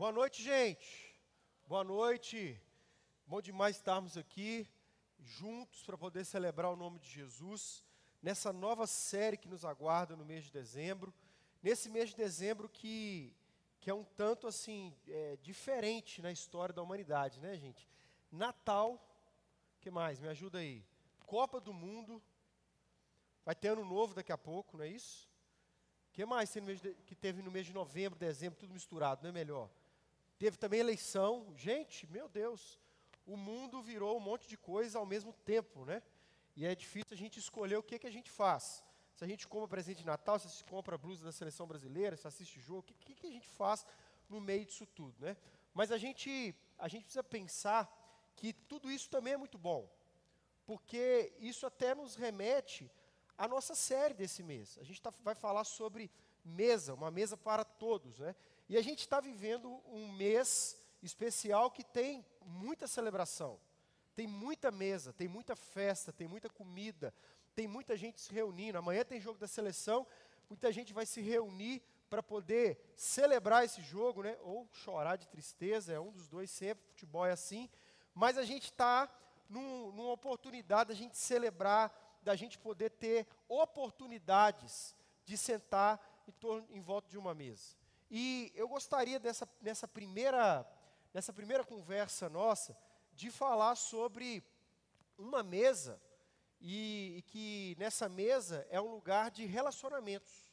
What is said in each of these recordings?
Boa noite, gente. Boa noite. Bom demais estarmos aqui juntos para poder celebrar o nome de Jesus nessa nova série que nos aguarda no mês de dezembro. Nesse mês de dezembro que, que é um tanto assim é, diferente na história da humanidade, né, gente? Natal, que mais? Me ajuda aí. Copa do Mundo. Vai ter ano novo daqui a pouco, não é isso? O que mais que teve no mês de novembro, dezembro, tudo misturado, não é melhor? Teve também eleição. Gente, meu Deus, o mundo virou um monte de coisa ao mesmo tempo, né? E é difícil a gente escolher o que, que a gente faz. Se a gente compra presente de Natal, se a gente compra blusa da seleção brasileira, se assiste jogo, o que, que, que a gente faz no meio disso tudo, né? Mas a gente, a gente precisa pensar que tudo isso também é muito bom, porque isso até nos remete à nossa série desse mês. A gente tá, vai falar sobre mesa, uma mesa para todos, né? E a gente está vivendo um mês especial que tem muita celebração, tem muita mesa, tem muita festa, tem muita comida, tem muita gente se reunindo. Amanhã tem jogo da seleção, muita gente vai se reunir para poder celebrar esse jogo, né? Ou chorar de tristeza, é um dos dois sempre, futebol é assim. Mas a gente está num, numa oportunidade da gente celebrar, da gente poder ter oportunidades de sentar em, torno, em volta de uma mesa. E eu gostaria dessa, nessa, primeira, nessa primeira conversa nossa de falar sobre uma mesa e, e que nessa mesa é um lugar de relacionamentos.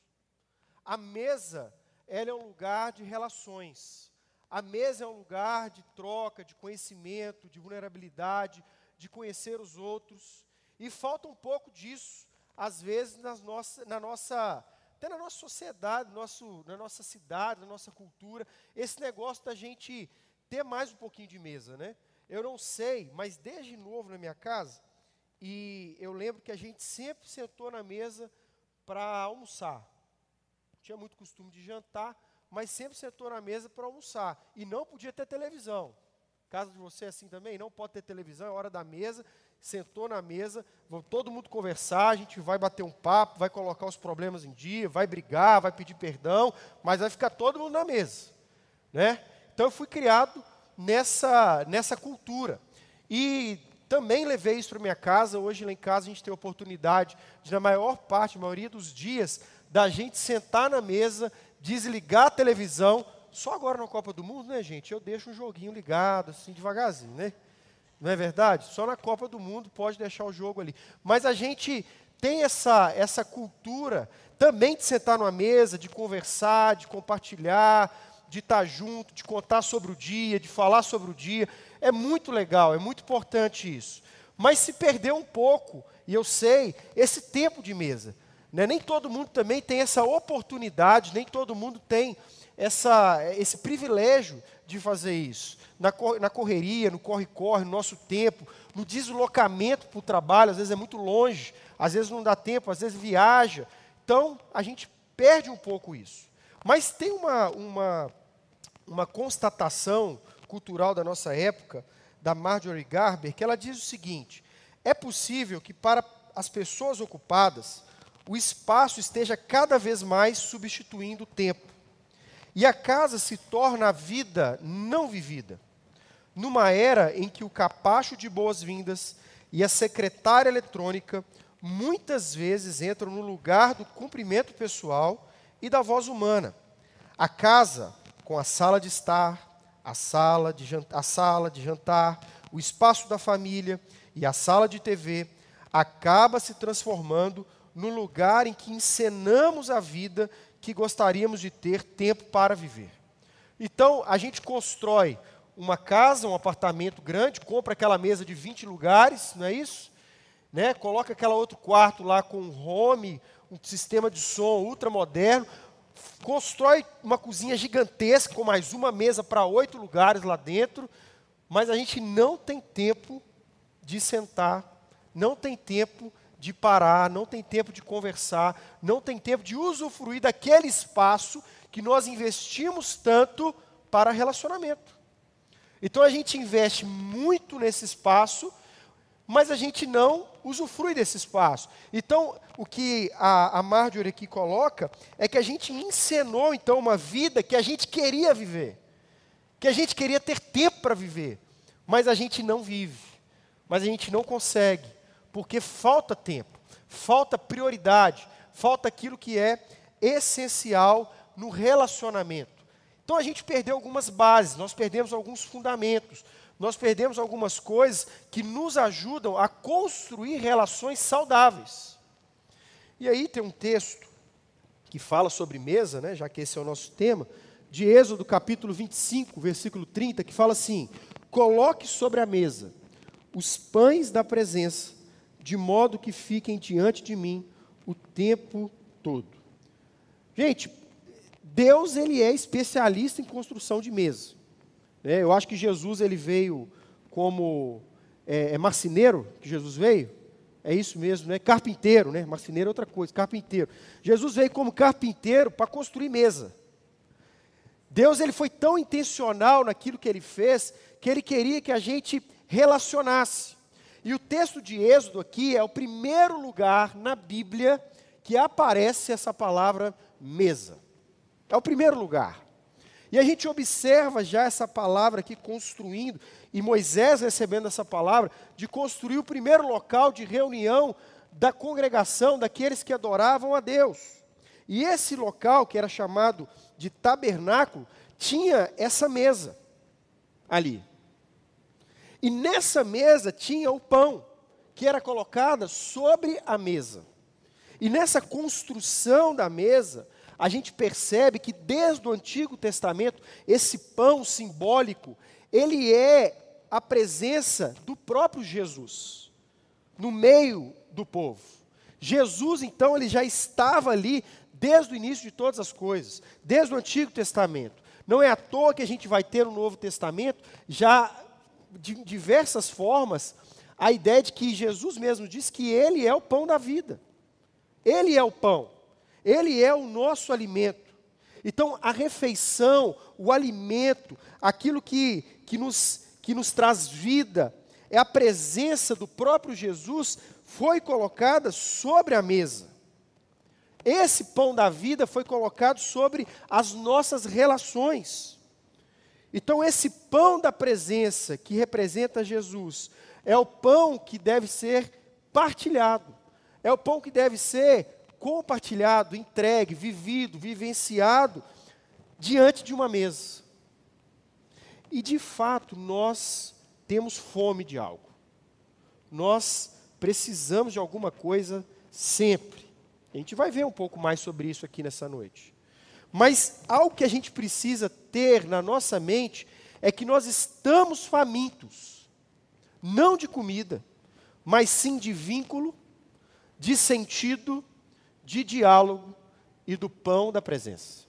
A mesa ela é um lugar de relações. A mesa é um lugar de troca, de conhecimento, de vulnerabilidade, de conhecer os outros. E falta um pouco disso, às vezes, nas nossa, na nossa até na nossa sociedade, nosso, na nossa cidade, na nossa cultura, esse negócio da gente ter mais um pouquinho de mesa, né? Eu não sei, mas desde novo na minha casa, e eu lembro que a gente sempre sentou na mesa para almoçar. Tinha muito costume de jantar, mas sempre sentou na mesa para almoçar. E não podia ter televisão. Caso de você é assim também, não pode ter televisão, é hora da mesa sentou na mesa, todo mundo conversar, a gente vai bater um papo, vai colocar os problemas em dia, vai brigar, vai pedir perdão, mas vai ficar todo mundo na mesa, né? Então eu fui criado nessa nessa cultura. E também levei isso para minha casa. Hoje lá em casa a gente tem a oportunidade de na maior parte, a maioria dos dias, da gente sentar na mesa, desligar a televisão, só agora na Copa do Mundo, né, gente? Eu deixo um joguinho ligado assim devagarzinho, né? Não é verdade? Só na Copa do Mundo pode deixar o jogo ali. Mas a gente tem essa, essa cultura também de sentar numa mesa, de conversar, de compartilhar, de estar junto, de contar sobre o dia, de falar sobre o dia. É muito legal, é muito importante isso. Mas se perdeu um pouco, e eu sei, esse tempo de mesa. Né? Nem todo mundo também tem essa oportunidade, nem todo mundo tem essa, esse privilégio de fazer isso na, na correria, no corre-corre, no nosso tempo, no deslocamento para o trabalho, às vezes é muito longe, às vezes não dá tempo, às vezes viaja. Então, a gente perde um pouco isso. Mas tem uma, uma, uma constatação cultural da nossa época, da Marjorie Garber, que ela diz o seguinte: é possível que para as pessoas ocupadas, o espaço esteja cada vez mais substituindo o tempo. E a casa se torna a vida não vivida numa era em que o capacho de boas-vindas e a secretária eletrônica muitas vezes entram no lugar do cumprimento pessoal e da voz humana. A casa, com a sala de estar, a sala de, jantar, a sala de jantar, o espaço da família e a sala de TV, acaba se transformando no lugar em que encenamos a vida que gostaríamos de ter tempo para viver. Então, a gente constrói uma casa, um apartamento grande, compra aquela mesa de 20 lugares, não é isso? Né? Coloca aquele outro quarto lá com um home, um sistema de som ultra moderno, constrói uma cozinha gigantesca com mais uma mesa para oito lugares lá dentro, mas a gente não tem tempo de sentar, não tem tempo de parar, não tem tempo de conversar, não tem tempo de usufruir daquele espaço que nós investimos tanto para relacionamento. Então a gente investe muito nesse espaço, mas a gente não usufrui desse espaço. Então, o que a, a Marjorie aqui coloca é que a gente encenou, então, uma vida que a gente queria viver. que a gente queria ter tempo para viver, mas a gente não vive, mas a gente não consegue, porque falta tempo, falta prioridade, falta aquilo que é essencial no relacionamento. Então a gente perdeu algumas bases, nós perdemos alguns fundamentos, nós perdemos algumas coisas que nos ajudam a construir relações saudáveis. E aí tem um texto que fala sobre mesa, né, já que esse é o nosso tema, de Êxodo capítulo 25, versículo 30, que fala assim: Coloque sobre a mesa os pães da presença, de modo que fiquem diante de mim o tempo todo. Gente, Deus ele é especialista em construção de mesa. É, eu acho que Jesus ele veio como é, é, marceneiro que Jesus veio. É isso mesmo, né? Carpinteiro, né? Marceneiro é outra coisa, carpinteiro. Jesus veio como carpinteiro para construir mesa. Deus ele foi tão intencional naquilo que ele fez que ele queria que a gente relacionasse. E o texto de Êxodo aqui é o primeiro lugar na Bíblia que aparece essa palavra mesa. É o primeiro lugar. E a gente observa já essa palavra aqui construindo, e Moisés recebendo essa palavra, de construir o primeiro local de reunião da congregação, daqueles que adoravam a Deus. E esse local, que era chamado de tabernáculo, tinha essa mesa ali. E nessa mesa tinha o pão, que era colocada sobre a mesa. E nessa construção da mesa, a gente percebe que desde o Antigo Testamento, esse pão simbólico, ele é a presença do próprio Jesus no meio do povo. Jesus, então, ele já estava ali desde o início de todas as coisas, desde o Antigo Testamento. Não é à toa que a gente vai ter no Novo Testamento, já de diversas formas, a ideia de que Jesus mesmo diz que Ele é o pão da vida. Ele é o pão. Ele é o nosso alimento. Então, a refeição, o alimento, aquilo que, que, nos, que nos traz vida, é a presença do próprio Jesus, foi colocada sobre a mesa. Esse pão da vida foi colocado sobre as nossas relações. Então, esse pão da presença, que representa Jesus, é o pão que deve ser partilhado, é o pão que deve ser compartilhado, entregue, vivido, vivenciado diante de uma mesa. E de fato, nós temos fome de algo. Nós precisamos de alguma coisa sempre. A gente vai ver um pouco mais sobre isso aqui nessa noite. Mas algo que a gente precisa ter na nossa mente é que nós estamos famintos, não de comida, mas sim de vínculo, de sentido de diálogo e do pão da presença.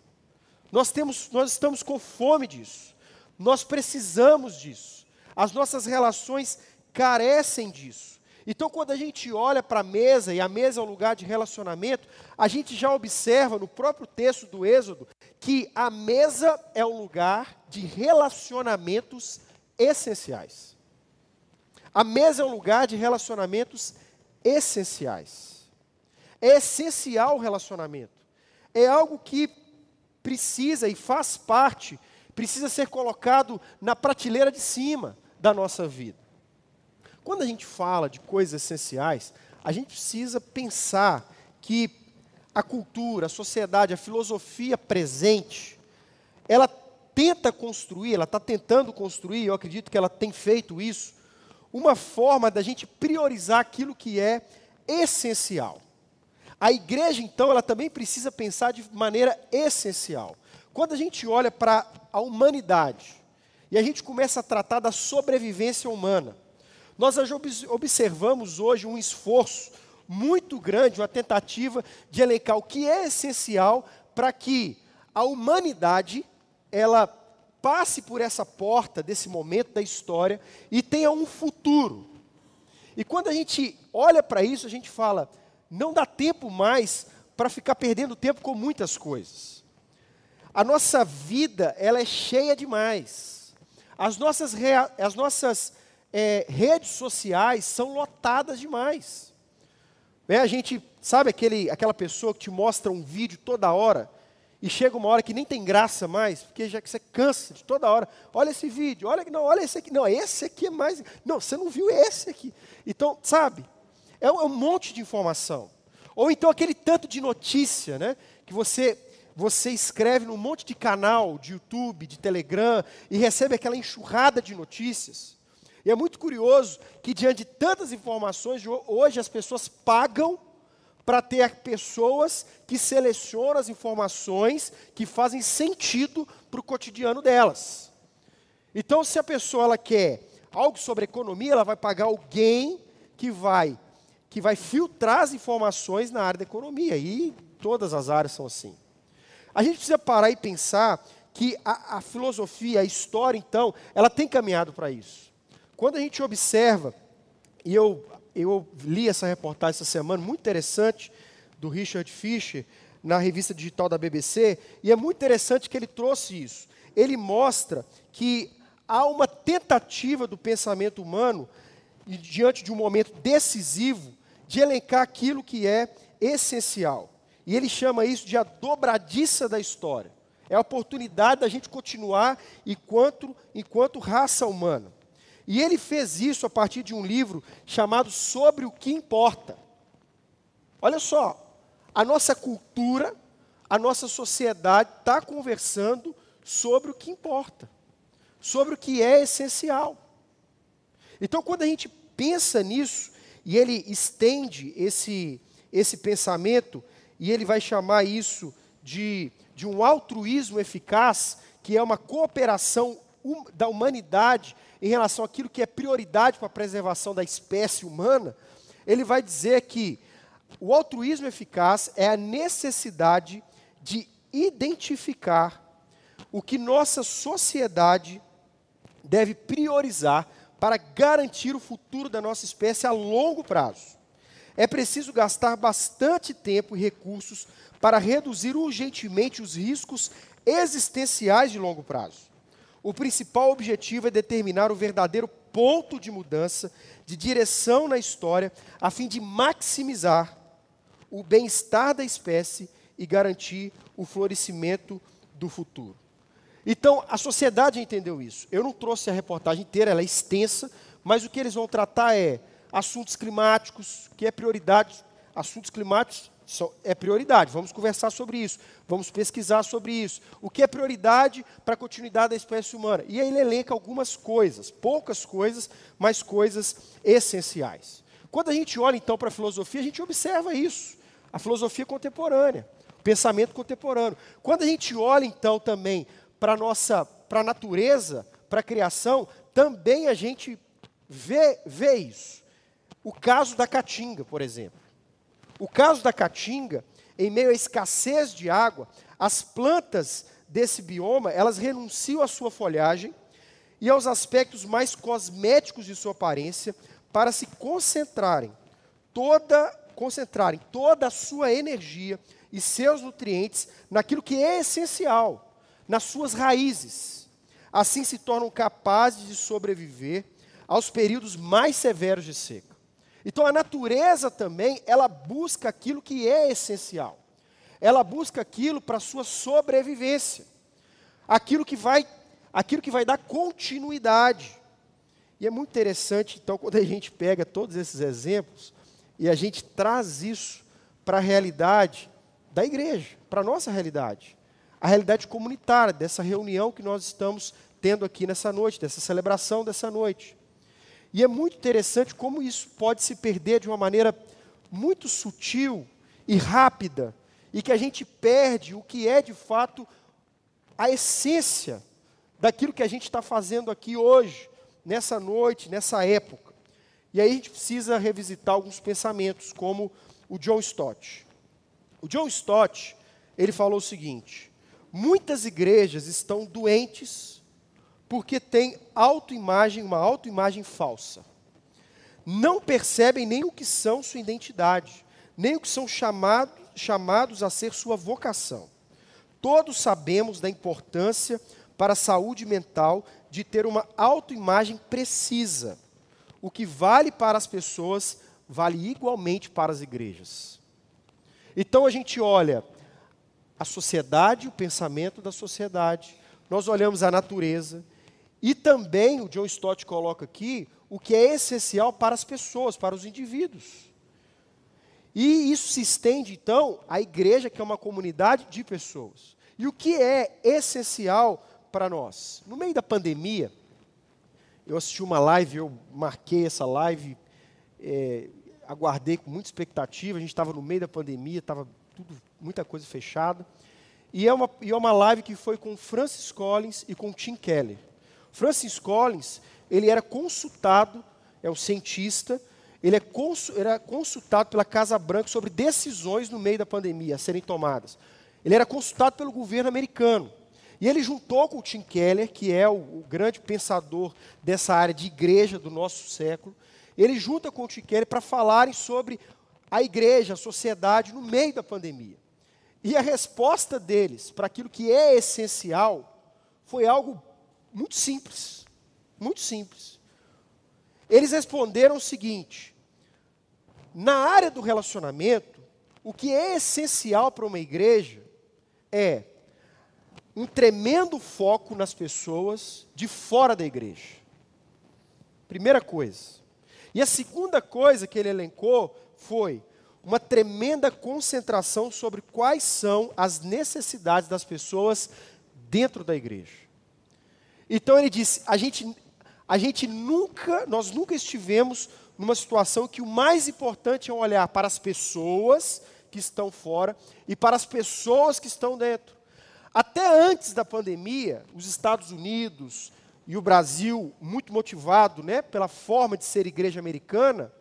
Nós, temos, nós estamos com fome disso. Nós precisamos disso. As nossas relações carecem disso. Então, quando a gente olha para a mesa, e a mesa é um lugar de relacionamento, a gente já observa no próprio texto do Êxodo que a mesa é um lugar de relacionamentos essenciais. A mesa é um lugar de relacionamentos essenciais. É essencial o relacionamento. É algo que precisa e faz parte, precisa ser colocado na prateleira de cima da nossa vida. Quando a gente fala de coisas essenciais, a gente precisa pensar que a cultura, a sociedade, a filosofia presente, ela tenta construir, ela está tentando construir, eu acredito que ela tem feito isso, uma forma da gente priorizar aquilo que é essencial. A igreja, então, ela também precisa pensar de maneira essencial. Quando a gente olha para a humanidade e a gente começa a tratar da sobrevivência humana, nós observamos hoje um esforço muito grande, uma tentativa de elencar o que é essencial para que a humanidade ela passe por essa porta desse momento da história e tenha um futuro. E quando a gente olha para isso, a gente fala: não dá tempo mais para ficar perdendo tempo com muitas coisas. A nossa vida, ela é cheia demais. As nossas, as nossas é, redes sociais são lotadas demais. É, a gente, sabe aquele, aquela pessoa que te mostra um vídeo toda hora E chega uma hora que nem tem graça mais, porque já que você cansa de toda hora. Olha esse vídeo, olha não, olha esse aqui. Não, esse aqui é mais. Não, você não viu esse aqui. Então, sabe? É um, é um monte de informação. Ou então aquele tanto de notícia, né? Que você você escreve num monte de canal de YouTube, de Telegram e recebe aquela enxurrada de notícias. E é muito curioso que diante de tantas informações, hoje as pessoas pagam para ter pessoas que selecionam as informações que fazem sentido para o cotidiano delas. Então, se a pessoa ela quer algo sobre economia, ela vai pagar alguém que vai que vai filtrar as informações na área da economia. E todas as áreas são assim. A gente precisa parar e pensar que a, a filosofia, a história, então, ela tem caminhado para isso. Quando a gente observa, e eu eu li essa reportagem essa semana, muito interessante, do Richard Fisher, na revista digital da BBC, e é muito interessante que ele trouxe isso. Ele mostra que há uma tentativa do pensamento humano, diante de um momento decisivo, de elencar aquilo que é essencial. E ele chama isso de a dobradiça da história. É a oportunidade da gente continuar enquanto, enquanto raça humana. E ele fez isso a partir de um livro chamado Sobre o que Importa. Olha só, a nossa cultura, a nossa sociedade está conversando sobre o que importa, sobre o que é essencial. Então, quando a gente pensa nisso, e ele estende esse, esse pensamento, e ele vai chamar isso de, de um altruísmo eficaz, que é uma cooperação hum, da humanidade em relação àquilo que é prioridade para a preservação da espécie humana, ele vai dizer que o altruísmo eficaz é a necessidade de identificar o que nossa sociedade deve priorizar para garantir o futuro da nossa espécie a longo prazo. É preciso gastar bastante tempo e recursos para reduzir urgentemente os riscos existenciais de longo prazo. O principal objetivo é determinar o verdadeiro ponto de mudança, de direção na história, a fim de maximizar o bem-estar da espécie e garantir o florescimento do futuro. Então, a sociedade entendeu isso. Eu não trouxe a reportagem inteira, ela é extensa, mas o que eles vão tratar é assuntos climáticos, que é prioridade. Assuntos climáticos é prioridade. Vamos conversar sobre isso. Vamos pesquisar sobre isso. O que é prioridade para a continuidade da espécie humana? E aí ele elenca algumas coisas, poucas coisas, mas coisas essenciais. Quando a gente olha então para a filosofia, a gente observa isso. A filosofia contemporânea, o pensamento contemporâneo. Quando a gente olha então também para a nossa, para a natureza, para a criação, também a gente vê, vê isso. O caso da caatinga, por exemplo. O caso da caatinga, em meio à escassez de água, as plantas desse bioma, elas renunciam à sua folhagem e aos aspectos mais cosméticos de sua aparência para se concentrarem toda concentrarem toda a sua energia e seus nutrientes naquilo que é essencial, nas suas raízes. Assim se tornam capazes de sobreviver aos períodos mais severos de seca. Então a natureza também, ela busca aquilo que é essencial. Ela busca aquilo para a sua sobrevivência. Aquilo que vai, aquilo que vai dar continuidade. E é muito interessante, então, quando a gente pega todos esses exemplos e a gente traz isso para a realidade da igreja, para a nossa realidade. A realidade comunitária, dessa reunião que nós estamos tendo aqui nessa noite, dessa celebração dessa noite. E é muito interessante como isso pode se perder de uma maneira muito sutil e rápida, e que a gente perde o que é de fato a essência daquilo que a gente está fazendo aqui hoje, nessa noite, nessa época. E aí a gente precisa revisitar alguns pensamentos, como o John Stott. O John Stott, ele falou o seguinte: muitas igrejas estão doentes porque tem autoimagem, uma autoimagem falsa. Não percebem nem o que são sua identidade, nem o que são chamado, chamados a ser sua vocação. Todos sabemos da importância para a saúde mental de ter uma autoimagem precisa. O que vale para as pessoas vale igualmente para as igrejas. Então a gente olha a sociedade, o pensamento da sociedade, nós olhamos a natureza e também, o John Stott coloca aqui, o que é essencial para as pessoas, para os indivíduos. E isso se estende, então, à igreja, que é uma comunidade de pessoas. E o que é essencial para nós? No meio da pandemia, eu assisti uma live, eu marquei essa live, é, aguardei com muita expectativa, a gente estava no meio da pandemia, estava tudo, muita coisa fechada. E é, uma, e é uma live que foi com Francis Collins e com Tim Keller. Francis Collins, ele era consultado, é um cientista, ele é era consultado pela Casa Branca sobre decisões no meio da pandemia a serem tomadas. Ele era consultado pelo governo americano. E ele juntou com o Tim Keller, que é o, o grande pensador dessa área de igreja do nosso século, ele junta com o Tim Keller para falarem sobre a igreja, a sociedade no meio da pandemia. E a resposta deles para aquilo que é essencial foi algo muito simples. Muito simples. Eles responderam o seguinte: na área do relacionamento, o que é essencial para uma igreja é um tremendo foco nas pessoas de fora da igreja. Primeira coisa. E a segunda coisa que ele elencou foi uma tremenda concentração sobre quais são as necessidades das pessoas dentro da igreja. Então ele disse: a gente, a gente nunca, nós nunca estivemos numa situação que o mais importante é olhar para as pessoas que estão fora e para as pessoas que estão dentro. Até antes da pandemia, os Estados Unidos e o Brasil, muito motivado né, pela forma de ser igreja americana,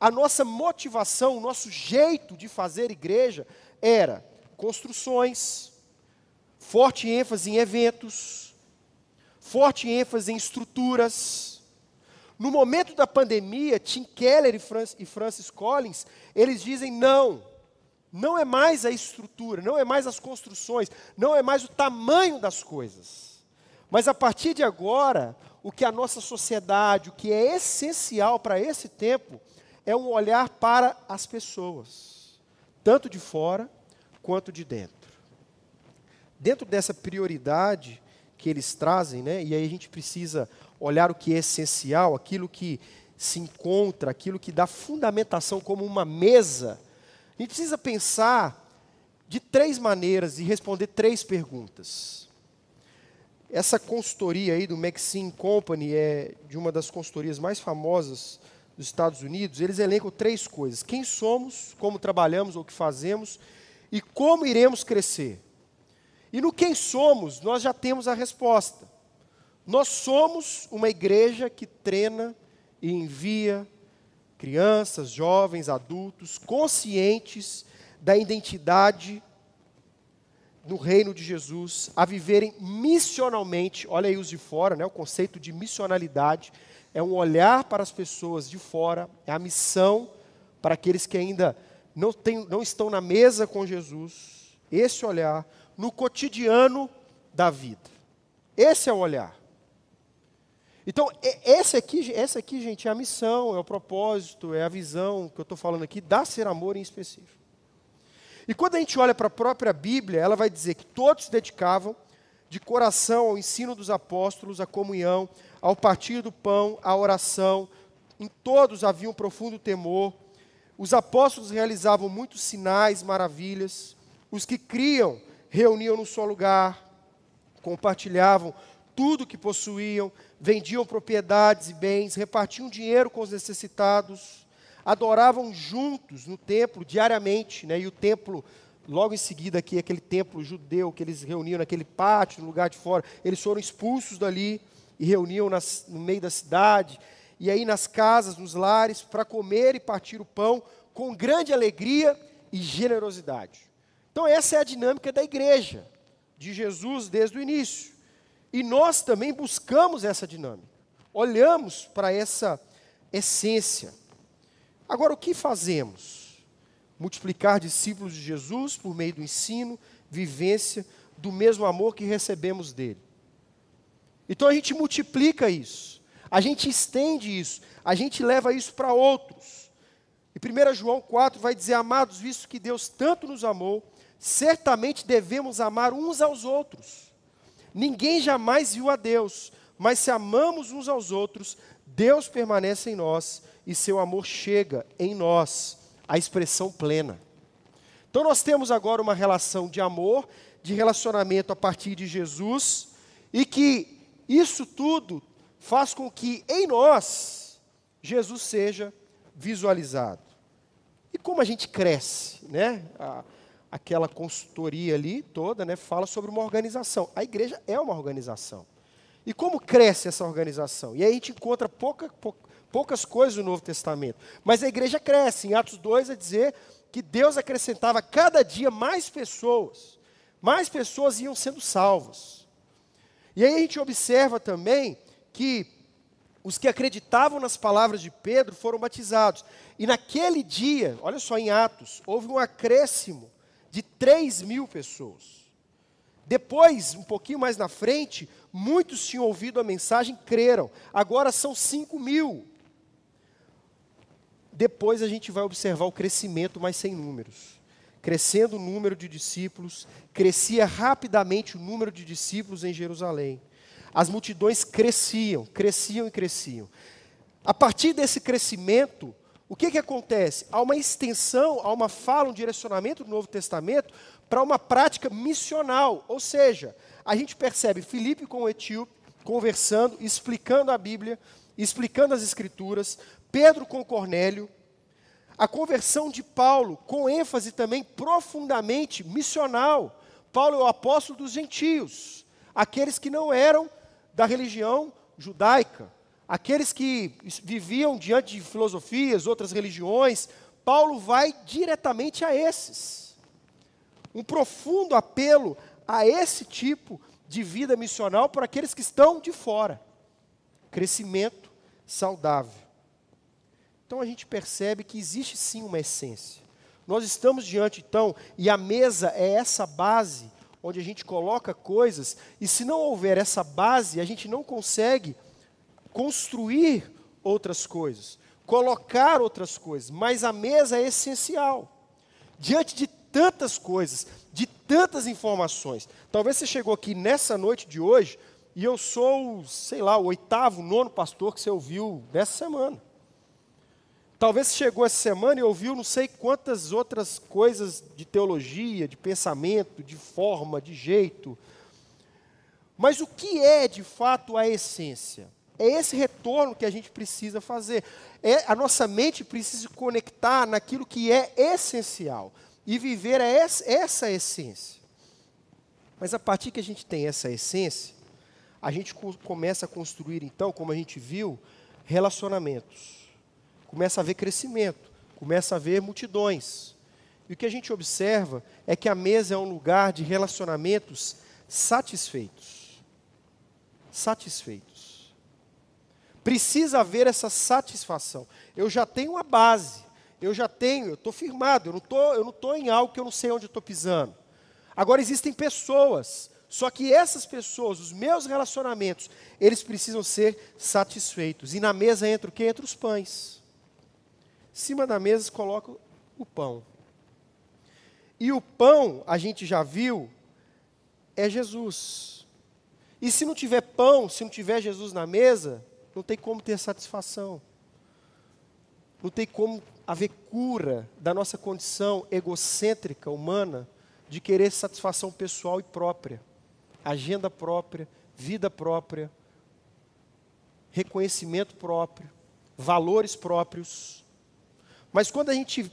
a nossa motivação, o nosso jeito de fazer igreja era construções, forte ênfase em eventos, forte ênfase em estruturas. No momento da pandemia, Tim Keller e Francis Collins, eles dizem não, não é mais a estrutura, não é mais as construções, não é mais o tamanho das coisas. Mas a partir de agora, o que a nossa sociedade, o que é essencial para esse tempo, é um olhar para as pessoas, tanto de fora quanto de dentro. Dentro dessa prioridade que eles trazem, né, e aí a gente precisa olhar o que é essencial, aquilo que se encontra, aquilo que dá fundamentação como uma mesa a gente precisa pensar de três maneiras e responder três perguntas. Essa consultoria aí do Maxine Company é de uma das consultorias mais famosas dos Estados Unidos. Eles elencam três coisas: quem somos, como trabalhamos ou o que fazemos e como iremos crescer. E no quem somos, nós já temos a resposta. Nós somos uma igreja que treina e envia crianças, jovens, adultos, conscientes da identidade no reino de Jesus, a viverem missionalmente. Olha aí os de fora, né? o conceito de missionalidade é um olhar para as pessoas de fora, é a missão para aqueles que ainda não, tem, não estão na mesa com Jesus. Esse olhar no cotidiano da vida. Esse é o olhar. Então, essa aqui, essa aqui, gente, é a missão, é o propósito, é a visão que eu estou falando aqui, da ser amor em específico. E quando a gente olha para a própria Bíblia, ela vai dizer que todos se dedicavam de coração ao ensino dos apóstolos, à comunhão, ao partir do pão, à oração. Em todos havia um profundo temor. Os apóstolos realizavam muitos sinais, maravilhas. Os que criam reuniam num só lugar, compartilhavam tudo que possuíam, vendiam propriedades e bens, repartiam dinheiro com os necessitados, adoravam juntos no templo diariamente, né? e o templo, logo em seguida aqui, aquele templo judeu que eles reuniam naquele pátio, no lugar de fora, eles foram expulsos dali e reuniam nas, no meio da cidade, e aí nas casas, nos lares, para comer e partir o pão com grande alegria e generosidade. Então, essa é a dinâmica da igreja de Jesus desde o início. E nós também buscamos essa dinâmica, olhamos para essa essência. Agora, o que fazemos? Multiplicar discípulos de Jesus por meio do ensino, vivência, do mesmo amor que recebemos dele. Então a gente multiplica isso, a gente estende isso, a gente leva isso para outros. E 1 João 4 vai dizer: Amados, visto que Deus tanto nos amou, certamente devemos amar uns aos outros. Ninguém jamais viu a Deus, mas se amamos uns aos outros, Deus permanece em nós e seu amor chega em nós à expressão plena. Então nós temos agora uma relação de amor, de relacionamento a partir de Jesus, e que isso tudo faz com que em nós Jesus seja visualizado. E como a gente cresce, né? A, aquela consultoria ali toda, né, fala sobre uma organização. A igreja é uma organização. E como cresce essa organização? E aí a gente encontra pouca, poucas coisas no Novo Testamento. Mas a igreja cresce. Em Atos 2 é dizer que Deus acrescentava cada dia mais pessoas. Mais pessoas iam sendo salvas. E aí a gente observa também que os que acreditavam nas palavras de Pedro foram batizados. E naquele dia, olha só em Atos, houve um acréscimo de 3 mil pessoas. Depois, um pouquinho mais na frente, muitos tinham ouvido a mensagem creram. Agora são 5 mil. Depois a gente vai observar o crescimento, mas sem números. Crescendo o número de discípulos, crescia rapidamente o número de discípulos em Jerusalém. As multidões cresciam, cresciam e cresciam. A partir desse crescimento, o que, que acontece? Há uma extensão, há uma fala, um direcionamento do Novo Testamento para uma prática missional. Ou seja, a gente percebe Filipe com o etíope conversando, explicando a Bíblia, explicando as Escrituras, Pedro com Cornélio, a conversão de Paulo, com ênfase também profundamente missional. Paulo é o apóstolo dos gentios, aqueles que não eram da religião judaica aqueles que viviam diante de filosofias, outras religiões, Paulo vai diretamente a esses. Um profundo apelo a esse tipo de vida missional para aqueles que estão de fora. Crescimento saudável. Então a gente percebe que existe sim uma essência. Nós estamos diante, então, e a mesa é essa base onde a gente coloca coisas, e se não houver essa base, a gente não consegue construir outras coisas, colocar outras coisas, mas a mesa é essencial. Diante de tantas coisas, de tantas informações. Talvez você chegou aqui nessa noite de hoje e eu sou, sei lá, o oitavo, nono pastor que você ouviu nessa semana. Talvez você chegou essa semana e ouviu não sei quantas outras coisas de teologia, de pensamento, de forma, de jeito. Mas o que é de fato a essência? É esse retorno que a gente precisa fazer. É, a nossa mente precisa se conectar naquilo que é essencial e viver essa, essa essência. Mas a partir que a gente tem essa essência, a gente começa a construir, então, como a gente viu, relacionamentos. Começa a haver crescimento, começa a haver multidões. E o que a gente observa é que a mesa é um lugar de relacionamentos satisfeitos. Satisfeitos. Precisa haver essa satisfação. Eu já tenho a base, eu já tenho, eu estou firmado, eu não estou eu não tô em algo que eu não sei onde estou pisando. Agora existem pessoas, só que essas pessoas, os meus relacionamentos, eles precisam ser satisfeitos. E na mesa entra o que? Entra os pães. Em cima da mesa coloca o pão. E o pão, a gente já viu, é Jesus. E se não tiver pão, se não tiver Jesus na mesa, não tem como ter satisfação. Não tem como haver cura da nossa condição egocêntrica humana de querer satisfação pessoal e própria, agenda própria, vida própria, reconhecimento próprio, valores próprios. Mas quando a gente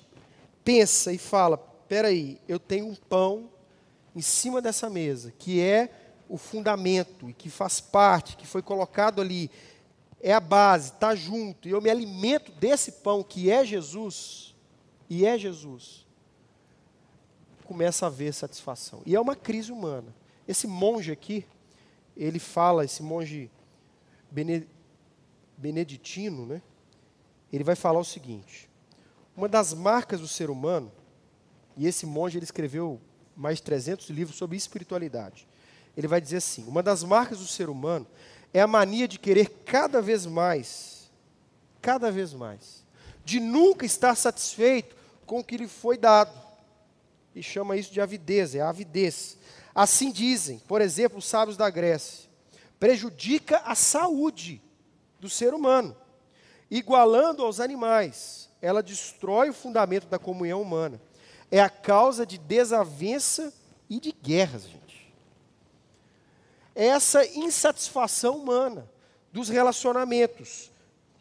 pensa e fala, peraí, eu tenho um pão em cima dessa mesa, que é o fundamento e que faz parte, que foi colocado ali é a base, está junto, e eu me alimento desse pão que é Jesus, e é Jesus, começa a haver satisfação. E é uma crise humana. Esse monge aqui, ele fala, esse monge beneditino, né? Ele vai falar o seguinte: uma das marcas do ser humano, e esse monge ele escreveu mais de 300 livros sobre espiritualidade. Ele vai dizer assim: uma das marcas do ser humano é a mania de querer cada vez mais, cada vez mais, de nunca estar satisfeito com o que lhe foi dado. e chama isso de avidez, é avidez. Assim dizem, por exemplo, os sábios da Grécia, prejudica a saúde do ser humano, igualando aos animais. Ela destrói o fundamento da comunhão humana. É a causa de desavença e de guerras, gente. Essa insatisfação humana dos relacionamentos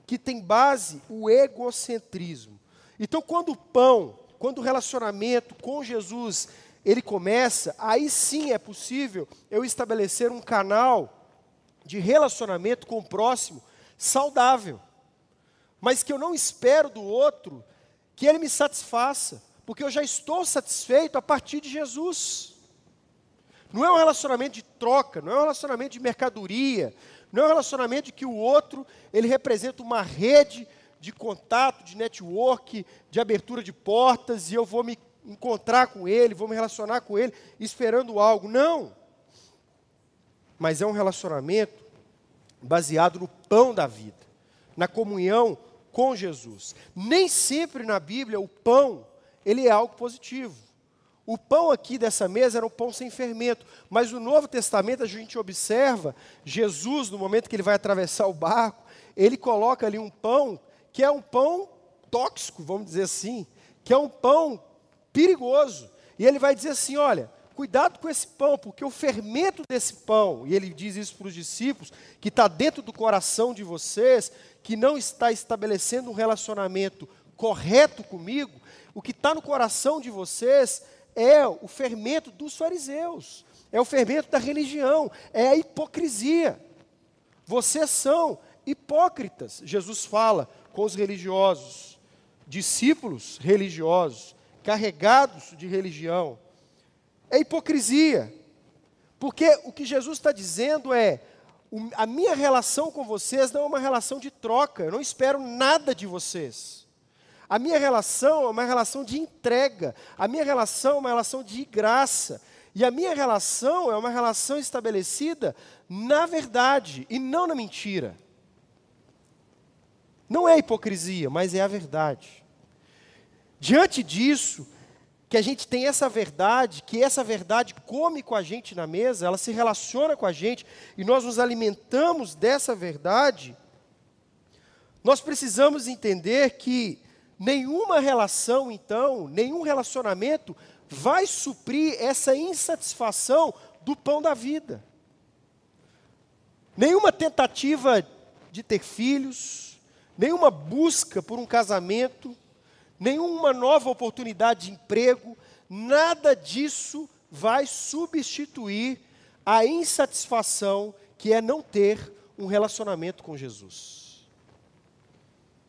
que tem base o egocentrismo. Então, quando o pão, quando o relacionamento com Jesus ele começa, aí sim é possível eu estabelecer um canal de relacionamento com o próximo saudável. Mas que eu não espero do outro que ele me satisfaça, porque eu já estou satisfeito a partir de Jesus. Não é um relacionamento de troca, não é um relacionamento de mercadoria, não é um relacionamento que o outro ele representa uma rede de contato, de network, de abertura de portas e eu vou me encontrar com ele, vou me relacionar com ele esperando algo. Não. Mas é um relacionamento baseado no pão da vida, na comunhão com Jesus. Nem sempre na Bíblia o pão, ele é algo positivo. O pão aqui dessa mesa era um pão sem fermento, mas no Novo Testamento a gente observa Jesus, no momento que ele vai atravessar o barco, ele coloca ali um pão que é um pão tóxico, vamos dizer assim, que é um pão perigoso. E ele vai dizer assim: olha, cuidado com esse pão, porque o fermento desse pão, e ele diz isso para os discípulos, que está dentro do coração de vocês, que não está estabelecendo um relacionamento correto comigo, o que está no coração de vocês é o fermento dos fariseus, é o fermento da religião, é a hipocrisia. Vocês são hipócritas, Jesus fala com os religiosos, discípulos religiosos, carregados de religião é hipocrisia. Porque o que Jesus está dizendo é: a minha relação com vocês não é uma relação de troca, eu não espero nada de vocês. A minha relação é uma relação de entrega, a minha relação é uma relação de graça, e a minha relação é uma relação estabelecida na verdade e não na mentira. Não é hipocrisia, mas é a verdade. Diante disso, que a gente tem essa verdade, que essa verdade come com a gente na mesa, ela se relaciona com a gente e nós nos alimentamos dessa verdade, nós precisamos entender que nenhuma relação, então, nenhum relacionamento vai suprir essa insatisfação do pão da vida. Nenhuma tentativa de ter filhos, nenhuma busca por um casamento, nenhuma nova oportunidade de emprego, nada disso vai substituir a insatisfação que é não ter um relacionamento com Jesus.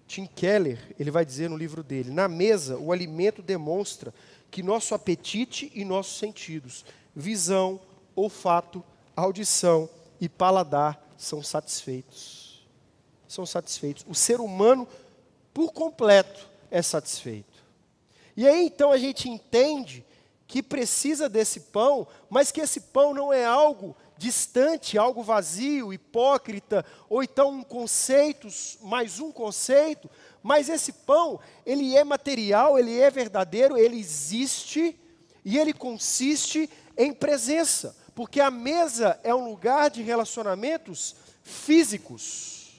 Tim Keller, ele vai dizer no livro dele: na mesa, o alimento demonstra que nosso apetite e nossos sentidos, visão, olfato, audição e paladar são satisfeitos. São satisfeitos. O ser humano, por completo, é satisfeito. E aí então a gente entende que precisa desse pão, mas que esse pão não é algo distante, algo vazio, hipócrita, ou então um conceito, mais um conceito, mas esse pão, ele é material, ele é verdadeiro, ele existe e ele consiste em presença, porque a mesa é um lugar de relacionamentos físicos,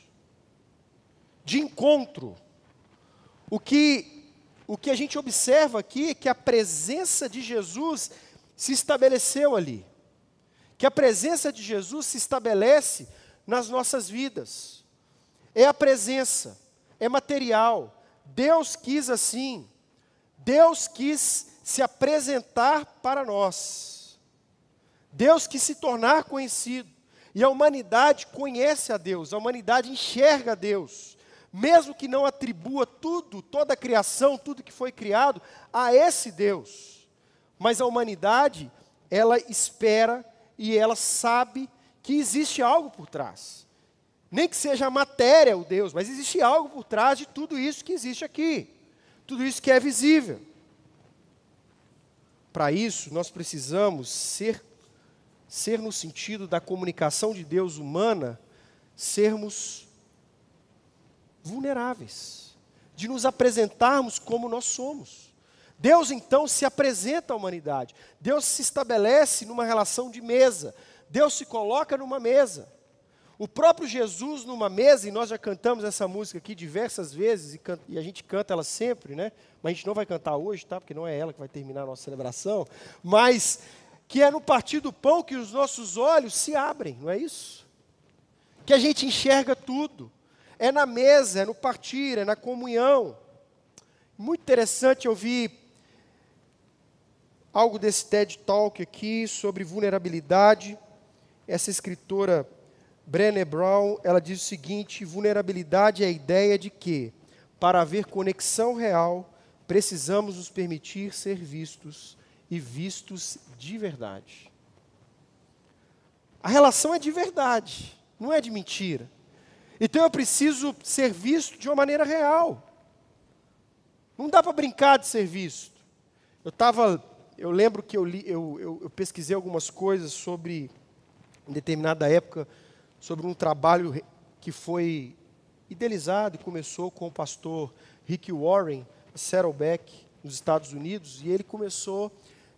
de encontro. O que, o que a gente observa aqui é que a presença de Jesus se estabeleceu ali. Que a presença de Jesus se estabelece nas nossas vidas. É a presença, é material. Deus quis assim. Deus quis se apresentar para nós. Deus quis se tornar conhecido. E a humanidade conhece a Deus, a humanidade enxerga a Deus mesmo que não atribua tudo, toda a criação, tudo que foi criado, a esse Deus. Mas a humanidade, ela espera e ela sabe que existe algo por trás. Nem que seja a matéria o Deus, mas existe algo por trás de tudo isso que existe aqui. Tudo isso que é visível. Para isso, nós precisamos ser, ser no sentido da comunicação de Deus humana, sermos vulneráveis, de nos apresentarmos como nós somos, Deus então se apresenta à humanidade. Deus se estabelece numa relação de mesa. Deus se coloca numa mesa. O próprio Jesus numa mesa, e nós já cantamos essa música aqui diversas vezes, e, e, a gente canta ela sempre, né? Mas a gente não vai cantar hoje, tá? Porque não é ela que vai terminar a nossa celebração. Mas que é no partir do pão que os nossos olhos se abrem, não é isso? Que a gente enxerga tudo. É na mesa, é no partir, é na comunhão. Muito interessante ouvir algo desse TED Talk aqui sobre vulnerabilidade. Essa escritora Brené Brown, ela diz o seguinte: vulnerabilidade é a ideia de que, para haver conexão real, precisamos nos permitir ser vistos e vistos de verdade. A relação é de verdade, não é de mentira. Então eu preciso ser visto de uma maneira real. Não dá para brincar de ser visto. Eu estava eu lembro que eu, li, eu, eu, eu pesquisei algumas coisas sobre, em determinada época, sobre um trabalho que foi idealizado e começou com o pastor Rick Warren, Saddleback, nos Estados Unidos, e ele começou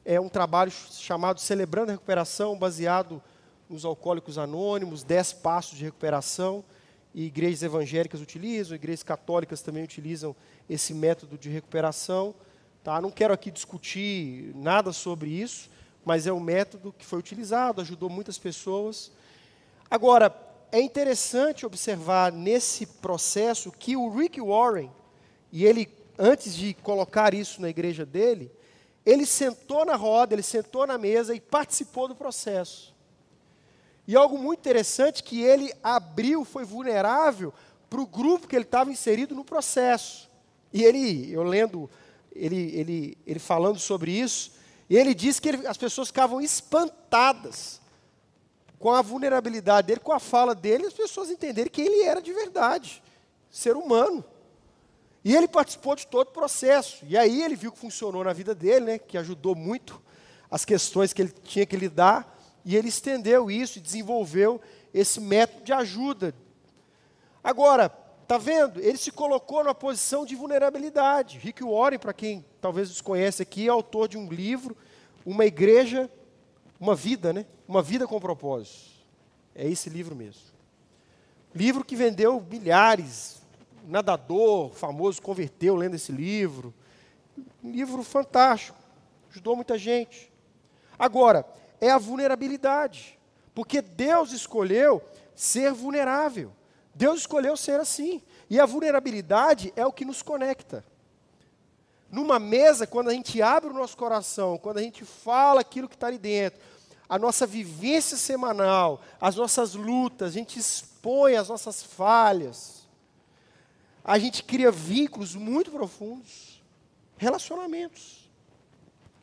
é, um trabalho chamado Celebrando a Recuperação, baseado nos alcoólicos anônimos, dez passos de recuperação, e igrejas evangélicas utilizam, igrejas católicas também utilizam esse método de recuperação. Tá? Não quero aqui discutir nada sobre isso, mas é um método que foi utilizado, ajudou muitas pessoas. Agora, é interessante observar nesse processo que o Rick Warren, e ele, antes de colocar isso na igreja dele, ele sentou na roda, ele sentou na mesa e participou do processo. E algo muito interessante que ele abriu, foi vulnerável para o grupo que ele estava inserido no processo. E ele, eu lendo ele, ele, ele falando sobre isso, e ele disse que ele, as pessoas ficavam espantadas com a vulnerabilidade dele, com a fala dele, as pessoas entenderem que ele era de verdade, ser humano. E ele participou de todo o processo. E aí ele viu que funcionou na vida dele, né, que ajudou muito as questões que ele tinha que lidar, e ele estendeu isso e desenvolveu esse método de ajuda. Agora, Está vendo? Ele se colocou numa posição de vulnerabilidade. Rick Warren, para quem talvez desconhece aqui, é autor de um livro, Uma Igreja, Uma Vida, né? Uma Vida com Propósito. É esse livro mesmo. Livro que vendeu milhares. Nadador famoso converteu lendo esse livro. Um livro fantástico. Ajudou muita gente. Agora, é a vulnerabilidade. Porque Deus escolheu ser vulnerável. Deus escolheu ser assim. E a vulnerabilidade é o que nos conecta. Numa mesa, quando a gente abre o nosso coração, quando a gente fala aquilo que está ali dentro, a nossa vivência semanal, as nossas lutas, a gente expõe as nossas falhas, a gente cria vínculos muito profundos, relacionamentos.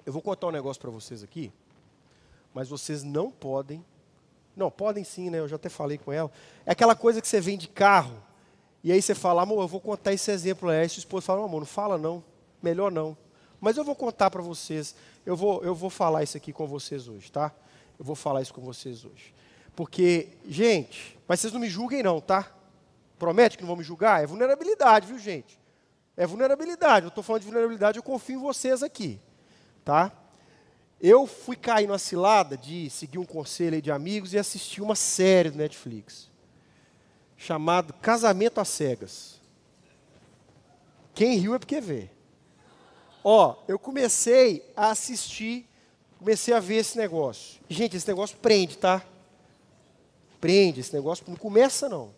Eu vou contar um negócio para vocês aqui, mas vocês não podem não, podem sim, né? Eu já até falei com ela. É aquela coisa que você vem de carro, e aí você fala, amor, eu vou contar esse exemplo. Aí sua esposa fala, amor, não fala não, melhor não. Mas eu vou contar para vocês, eu vou, eu vou falar isso aqui com vocês hoje, tá? Eu vou falar isso com vocês hoje. Porque, gente, mas vocês não me julguem não, tá? Promete que não vão me julgar? É vulnerabilidade, viu, gente? É vulnerabilidade. Eu estou falando de vulnerabilidade, eu confio em vocês aqui, tá? Eu fui cair numa cilada de seguir um conselho de amigos e assistir uma série do Netflix chamado Casamento às Cegas. Quem riu é porque vê. Ó, eu comecei a assistir, comecei a ver esse negócio. Gente, esse negócio prende, tá? Prende, esse negócio não começa não.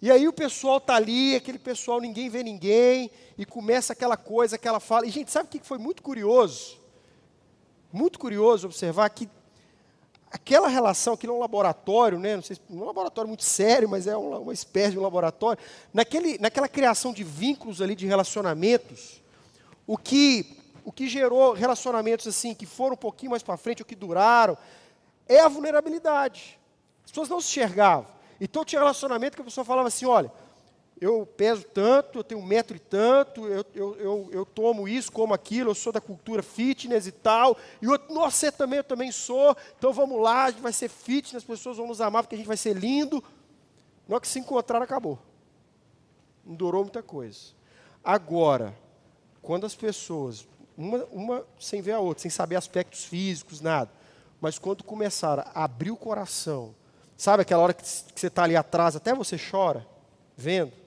E aí o pessoal tá ali, aquele pessoal, ninguém vê ninguém, e começa aquela coisa, aquela fala. E, gente, sabe o que foi muito curioso? Muito curioso observar que aquela relação, aquele é um laboratório, né, não sei, um laboratório muito sério, mas é uma, uma espécie de um laboratório, naquele, naquela criação de vínculos ali, de relacionamentos, o que, o que gerou relacionamentos assim, que foram um pouquinho mais para frente, o que duraram, é a vulnerabilidade. As pessoas não se enxergavam. Então tinha relacionamento que a pessoa falava assim, olha, eu peso tanto, eu tenho um metro e tanto, eu, eu, eu, eu, tomo isso, como aquilo, eu sou da cultura fitness e tal. E outro, nossa, você também, eu também sou. Então vamos lá, a gente vai ser fitness, as pessoas vão nos amar porque a gente vai ser lindo. Na hora que se encontraram, acabou. Não durou muita coisa. Agora, quando as pessoas, uma, uma sem ver a outra, sem saber aspectos físicos, nada. Mas quando começaram a abrir o coração, sabe aquela hora que você está ali atrás, até você chora, vendo?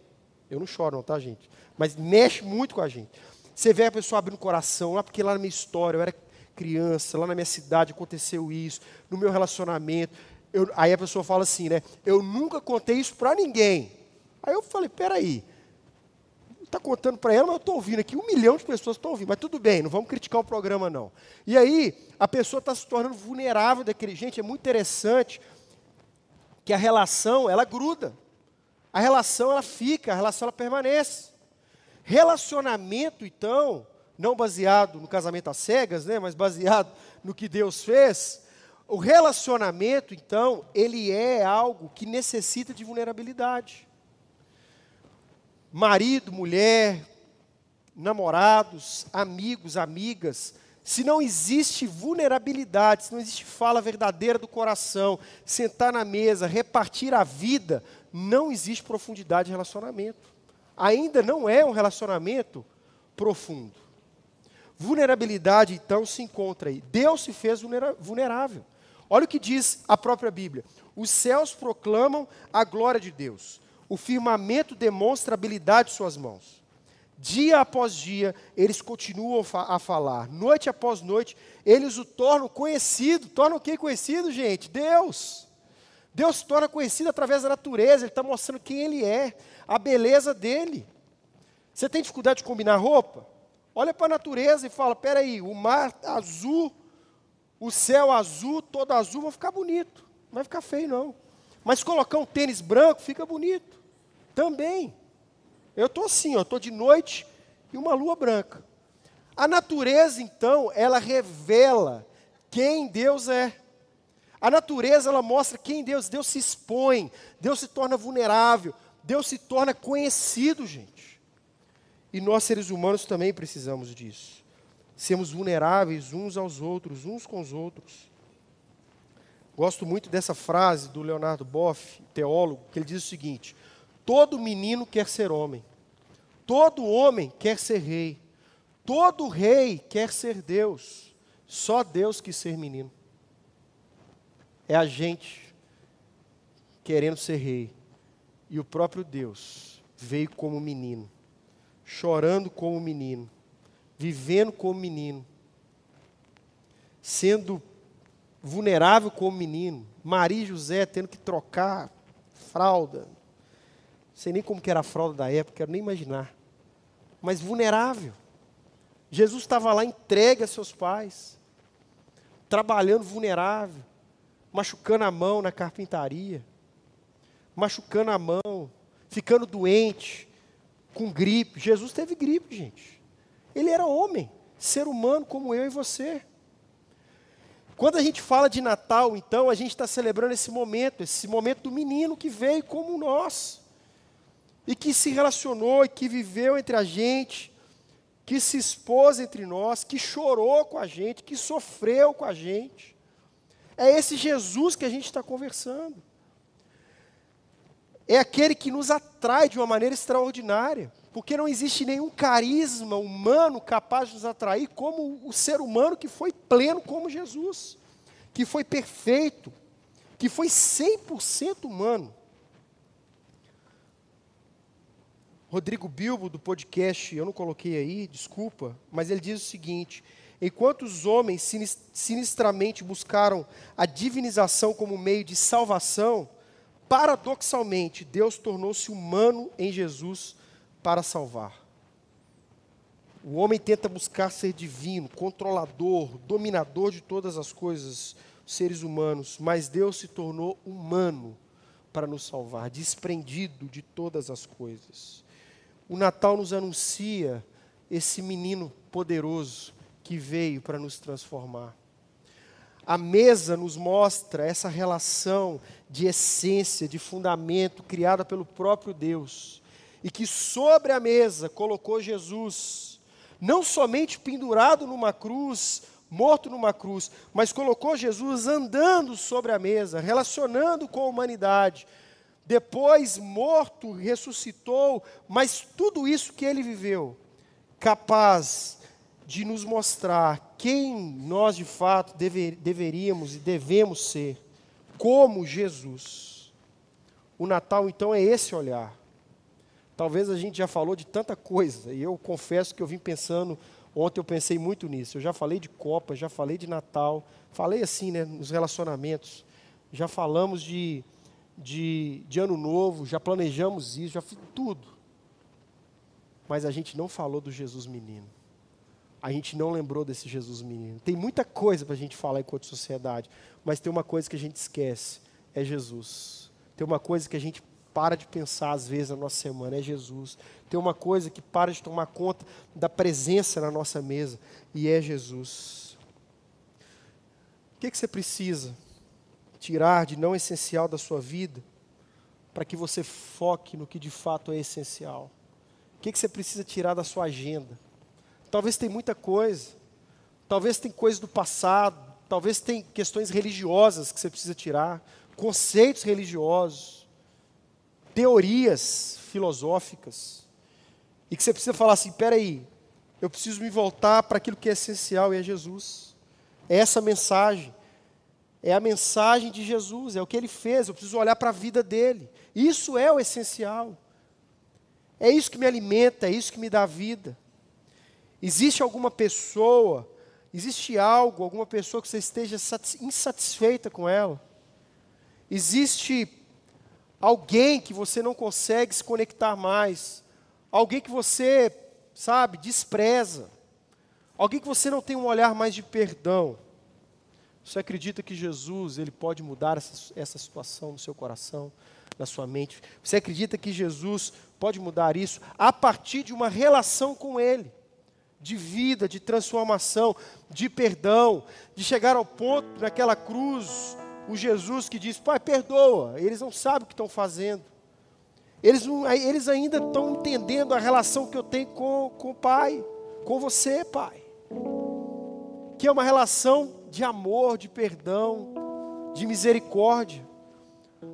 Eu não choro, não, tá, gente? Mas mexe muito com a gente. Você vê a pessoa abrindo o coração, lá porque lá na minha história, eu era criança, lá na minha cidade aconteceu isso, no meu relacionamento. Eu, aí a pessoa fala assim, né? Eu nunca contei isso para ninguém. Aí eu falei, peraí, está contando para ela, mas eu estou ouvindo aqui, um milhão de pessoas estão ouvindo, mas tudo bem, não vamos criticar o programa não. E aí, a pessoa está se tornando vulnerável daquele, gente, é muito interessante que a relação, ela gruda, a relação, ela fica, a relação, ela permanece. Relacionamento, então, não baseado no casamento às cegas, né, mas baseado no que Deus fez, o relacionamento, então, ele é algo que necessita de vulnerabilidade marido, mulher, namorados, amigos, amigas, se não existe vulnerabilidade, se não existe fala verdadeira do coração, sentar na mesa, repartir a vida, não existe profundidade de relacionamento. Ainda não é um relacionamento profundo. Vulnerabilidade, então, se encontra aí. Deus se fez vulnerável. Olha o que diz a própria Bíblia: os céus proclamam a glória de Deus o firmamento demonstra a habilidade de suas mãos. Dia após dia, eles continuam a falar. Noite após noite, eles o tornam conhecido. Tornam quem conhecido, gente? Deus. Deus se torna conhecido através da natureza. Ele está mostrando quem Ele é, a beleza dele. Você tem dificuldade de combinar roupa? Olha para a natureza e fala: peraí, o mar azul, o céu azul, todo azul, vai ficar bonito. Não vai ficar feio, não. Mas colocar um tênis branco fica bonito. Também. Eu estou assim, eu estou de noite e uma lua branca. A natureza, então, ela revela quem Deus é. A natureza, ela mostra quem Deus, Deus se expõe, Deus se torna vulnerável, Deus se torna conhecido, gente. E nós, seres humanos, também precisamos disso. Sermos vulneráveis uns aos outros, uns com os outros. Gosto muito dessa frase do Leonardo Boff, teólogo, que ele diz o seguinte: Todo menino quer ser homem. Todo homem quer ser rei. Todo rei quer ser Deus. Só Deus quis ser menino. É a gente querendo ser rei. E o próprio Deus veio como menino, chorando como menino, vivendo como menino, sendo vulnerável como menino. Maria e José tendo que trocar fralda, sei nem como que era a fralda da época, quero nem imaginar. Mas vulnerável. Jesus estava lá entregue a seus pais, trabalhando vulnerável, machucando a mão na carpintaria, machucando a mão, ficando doente, com gripe. Jesus teve gripe, gente. Ele era homem, ser humano como eu e você. Quando a gente fala de Natal, então, a gente está celebrando esse momento, esse momento do menino que veio como nós e que se relacionou e que viveu entre a gente, que se expôs entre nós, que chorou com a gente, que sofreu com a gente. É esse Jesus que a gente está conversando. É aquele que nos atrai de uma maneira extraordinária, porque não existe nenhum carisma humano capaz de nos atrair como o ser humano que foi pleno como Jesus, que foi perfeito, que foi 100% humano. Rodrigo Bilbo, do podcast, eu não coloquei aí, desculpa, mas ele diz o seguinte: enquanto os homens sinistramente buscaram a divinização como meio de salvação, paradoxalmente, Deus tornou-se humano em Jesus para salvar. O homem tenta buscar ser divino, controlador, dominador de todas as coisas, seres humanos, mas Deus se tornou humano para nos salvar, desprendido de todas as coisas. O Natal nos anuncia esse menino poderoso que veio para nos transformar. A mesa nos mostra essa relação de essência, de fundamento criada pelo próprio Deus, e que sobre a mesa colocou Jesus, não somente pendurado numa cruz, morto numa cruz, mas colocou Jesus andando sobre a mesa, relacionando com a humanidade, depois morto, ressuscitou, mas tudo isso que ele viveu, capaz de nos mostrar quem nós de fato dever, deveríamos e devemos ser, como Jesus. O Natal, então, é esse olhar. Talvez a gente já falou de tanta coisa, e eu confesso que eu vim pensando, ontem eu pensei muito nisso. Eu já falei de Copa, já falei de Natal, falei assim, né, nos relacionamentos. Já falamos de, de, de Ano Novo, já planejamos isso, já fiz tudo. Mas a gente não falou do Jesus menino a gente não lembrou desse Jesus menino. Tem muita coisa para a gente falar enquanto sociedade, mas tem uma coisa que a gente esquece: é Jesus. Tem uma coisa que a gente para de pensar às vezes na nossa semana, é Jesus. Tem uma coisa que para de tomar conta da presença na nossa mesa, e é Jesus. O que, que você precisa tirar de não essencial da sua vida para que você foque no que de fato é essencial? O que, que você precisa tirar da sua agenda? Talvez tem muita coisa. Talvez tem coisas do passado. Talvez tem questões religiosas que você precisa tirar. Conceitos religiosos. Teorias filosóficas. E que você precisa falar assim: peraí, eu preciso me voltar para aquilo que é essencial e é Jesus. É essa mensagem. É a mensagem de Jesus, é o que ele fez. Eu preciso olhar para a vida dele. Isso é o essencial. É isso que me alimenta, é isso que me dá vida. Existe alguma pessoa, existe algo, alguma pessoa que você esteja insatisfeita com ela? Existe alguém que você não consegue se conectar mais? Alguém que você, sabe, despreza? Alguém que você não tem um olhar mais de perdão? Você acredita que Jesus ele pode mudar essa, essa situação no seu coração, na sua mente? Você acredita que Jesus pode mudar isso a partir de uma relação com Ele? de vida, de transformação, de perdão, de chegar ao ponto naquela cruz, o Jesus que diz: Pai, perdoa, eles não sabem o que estão fazendo. Eles, não, eles ainda estão entendendo a relação que eu tenho com, com o Pai, com você, Pai. Que é uma relação de amor, de perdão, de misericórdia.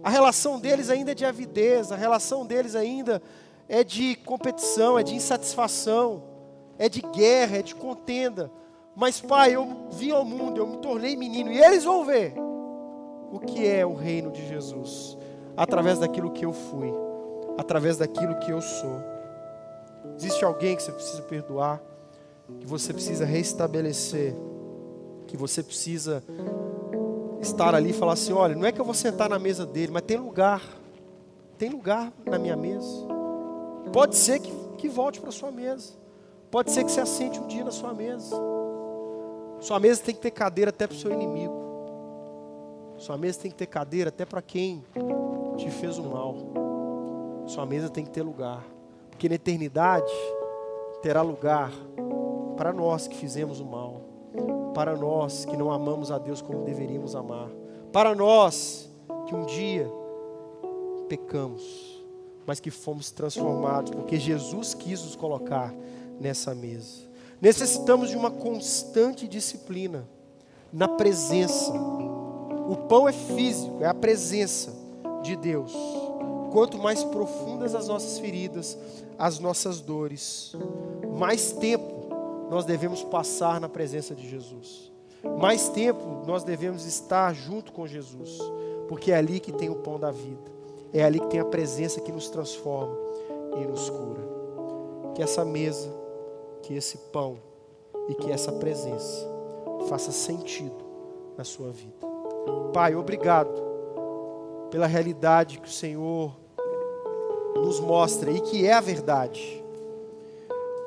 A relação deles ainda é de avidez, a relação deles ainda é de competição, é de insatisfação é de guerra, é de contenda. Mas, Pai, eu vim ao mundo, eu me tornei menino, e eles vão ver o que é o reino de Jesus, através daquilo que eu fui, através daquilo que eu sou. Existe alguém que você precisa perdoar, que você precisa restabelecer, que você precisa estar ali e falar assim: olha, não é que eu vou sentar na mesa dele, mas tem lugar, tem lugar na minha mesa. Pode ser que, que volte para sua mesa. Pode ser que você assente um dia na sua mesa. Sua mesa tem que ter cadeira até para o seu inimigo. Sua mesa tem que ter cadeira até para quem te fez o mal. Sua mesa tem que ter lugar. Porque na eternidade terá lugar para nós que fizemos o mal. Para nós que não amamos a Deus como deveríamos amar. Para nós que um dia pecamos, mas que fomos transformados, porque Jesus quis nos colocar nessa mesa. Necessitamos de uma constante disciplina na presença. O pão é físico, é a presença de Deus. Quanto mais profundas as nossas feridas, as nossas dores, mais tempo nós devemos passar na presença de Jesus. Mais tempo nós devemos estar junto com Jesus, porque é ali que tem o pão da vida. É ali que tem a presença que nos transforma e nos cura. Que essa mesa que esse pão e que essa presença faça sentido na sua vida. Pai, obrigado pela realidade que o Senhor nos mostra e que é a verdade.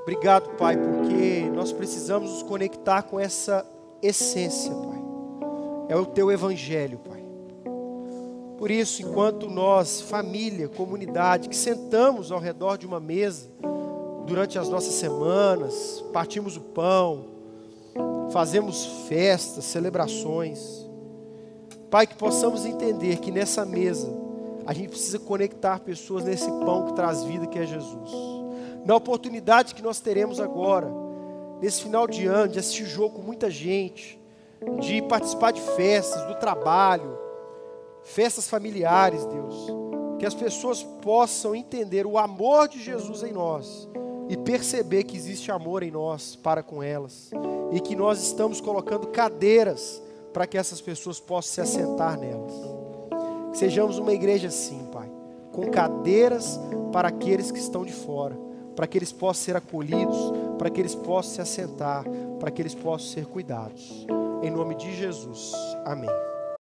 Obrigado, Pai, porque nós precisamos nos conectar com essa essência, Pai. É o teu evangelho, Pai. Por isso, enquanto nós, família, comunidade, que sentamos ao redor de uma mesa, durante as nossas semanas, partimos o pão, fazemos festas, celebrações. Pai, que possamos entender que nessa mesa a gente precisa conectar pessoas nesse pão que traz vida, que é Jesus. Na oportunidade que nós teremos agora, nesse final de ano, de assistir jogo com muita gente, de participar de festas, do trabalho, festas familiares, Deus. Que as pessoas possam entender o amor de Jesus em nós e perceber que existe amor em nós para com elas e que nós estamos colocando cadeiras para que essas pessoas possam se assentar nelas. Que sejamos uma igreja assim, Pai, com cadeiras para aqueles que estão de fora, para que eles possam ser acolhidos, para que eles possam se assentar, para que eles possam ser cuidados. Em nome de Jesus. Amém.